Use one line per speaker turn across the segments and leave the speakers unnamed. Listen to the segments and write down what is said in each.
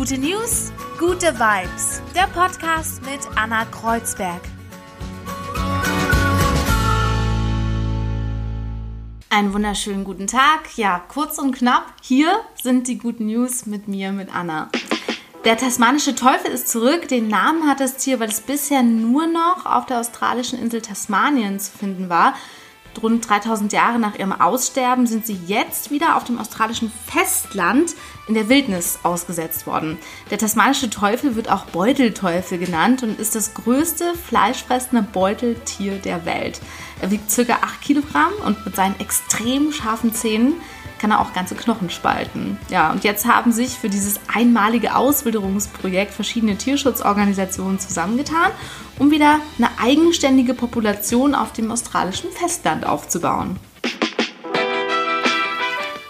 Gute News, gute Vibes. Der Podcast mit Anna Kreuzberg. Einen wunderschönen guten Tag. Ja, kurz und knapp. Hier sind die guten News mit mir, mit Anna. Der tasmanische Teufel ist zurück. Den Namen hat das Tier, weil es bisher nur noch auf der australischen Insel Tasmanien zu finden war. Rund 3000 Jahre nach ihrem Aussterben sind sie jetzt wieder auf dem australischen Festland in der Wildnis ausgesetzt worden. Der tasmanische Teufel wird auch Beutelteufel genannt und ist das größte fleischfressende Beuteltier der Welt. Er wiegt ca. 8 Kilogramm und mit seinen extrem scharfen Zähnen kann er auch ganze Knochen spalten. Ja, und jetzt haben sich für dieses einmalige Auswilderungsprojekt verschiedene Tierschutzorganisationen zusammengetan, um wieder eine eigenständige Population auf dem australischen Festland aufzubauen.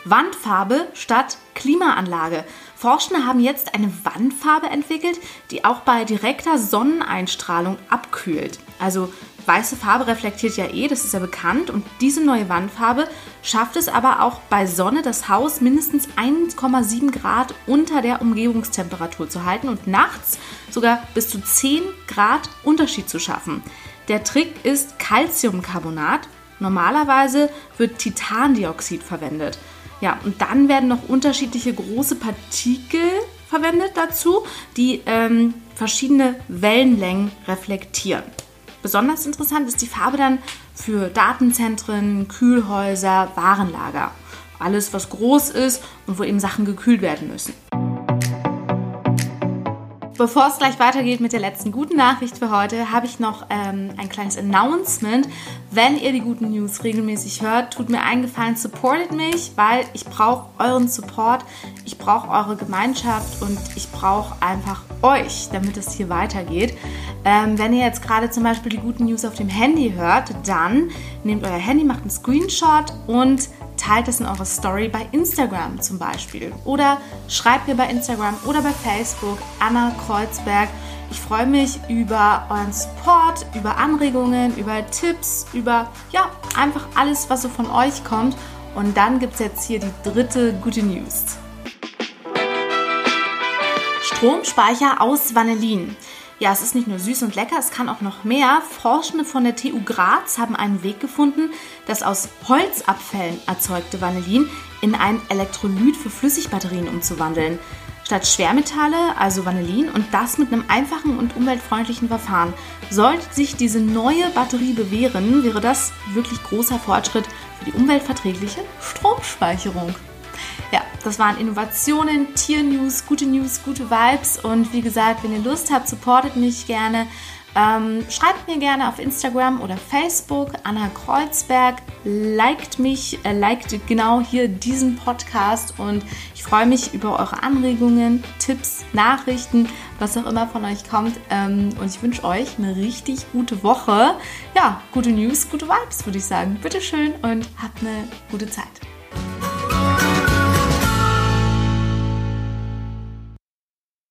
Wandfarbe statt Klimaanlage. Forschende haben jetzt eine Wandfarbe entwickelt, die auch bei direkter Sonneneinstrahlung abkühlt. Also weiße Farbe reflektiert ja eh, das ist ja bekannt. Und diese neue Wandfarbe schafft es aber auch bei Sonne, das Haus mindestens 1,7 Grad unter der Umgebungstemperatur zu halten und nachts sogar bis zu 10 Grad Unterschied zu schaffen. Der Trick ist Calciumcarbonat. Normalerweise wird Titandioxid verwendet. Ja, und dann werden noch unterschiedliche große Partikel verwendet dazu, die ähm, verschiedene Wellenlängen reflektieren. Besonders interessant ist die Farbe dann für Datenzentren, Kühlhäuser, Warenlager. Alles, was groß ist und wo eben Sachen gekühlt werden müssen. Bevor es gleich weitergeht mit der letzten guten Nachricht für heute, habe ich noch ähm, ein kleines Announcement. Wenn ihr die guten News regelmäßig hört, tut mir einen Gefallen, supportet mich, weil ich brauche euren Support, ich brauche eure Gemeinschaft und ich brauche einfach euch, damit es hier weitergeht. Ähm, wenn ihr jetzt gerade zum Beispiel die guten News auf dem Handy hört, dann nehmt euer Handy, macht einen Screenshot und teilt es in eure Story bei Instagram zum Beispiel. Oder schreibt mir bei Instagram oder bei Facebook Anna Kreuzberg. Ich freue mich über euren Support, über Anregungen, über Tipps, über ja, einfach alles, was so von euch kommt. Und dann gibt es jetzt hier die dritte gute News. Stromspeicher aus Vanillin. Ja, es ist nicht nur süß und lecker, es kann auch noch mehr. Forschende von der TU Graz haben einen Weg gefunden, das aus Holzabfällen erzeugte Vanillin in ein Elektrolyt für Flüssigbatterien umzuwandeln. Statt Schwermetalle, also Vanillin, und das mit einem einfachen und umweltfreundlichen Verfahren. Sollte sich diese neue Batterie bewähren, wäre das wirklich großer Fortschritt für die umweltverträgliche Stromspeicherung. Ja, das waren Innovationen, Tiernews, gute News, gute Vibes. Und wie gesagt, wenn ihr Lust habt, supportet mich gerne. Ähm, schreibt mir gerne auf Instagram oder Facebook, Anna Kreuzberg, liked mich, äh, liked genau hier diesen Podcast und ich freue mich über eure Anregungen, Tipps, Nachrichten, was auch immer von euch kommt. Ähm, und ich wünsche euch eine richtig gute Woche. Ja, gute News, gute Vibes, würde ich sagen. Bitteschön und habt eine gute Zeit.